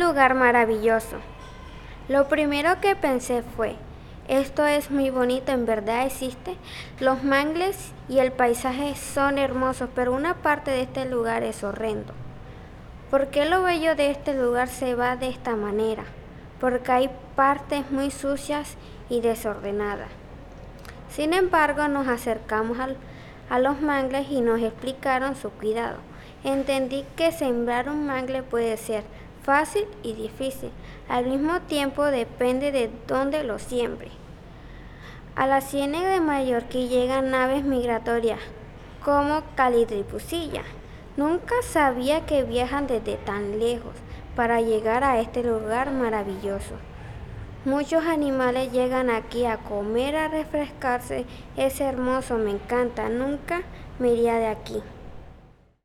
Lugar maravilloso. Lo primero que pensé fue, esto es muy bonito, en verdad existe. Los mangles y el paisaje son hermosos, pero una parte de este lugar es horrendo. ¿Por qué lo bello de este lugar se va de esta manera? Porque hay partes muy sucias y desordenadas. Sin embargo, nos acercamos a los mangles y nos explicaron su cuidado. Entendí que sembrar un mangle puede ser fácil y difícil. Al mismo tiempo depende de dónde lo siembre. A la ciénaga de Mallorca llegan naves migratorias como Calidripusilla. Nunca sabía que viajan desde tan lejos para llegar a este lugar maravilloso. Muchos animales llegan aquí a comer, a refrescarse. Es hermoso, me encanta. Nunca me iría de aquí.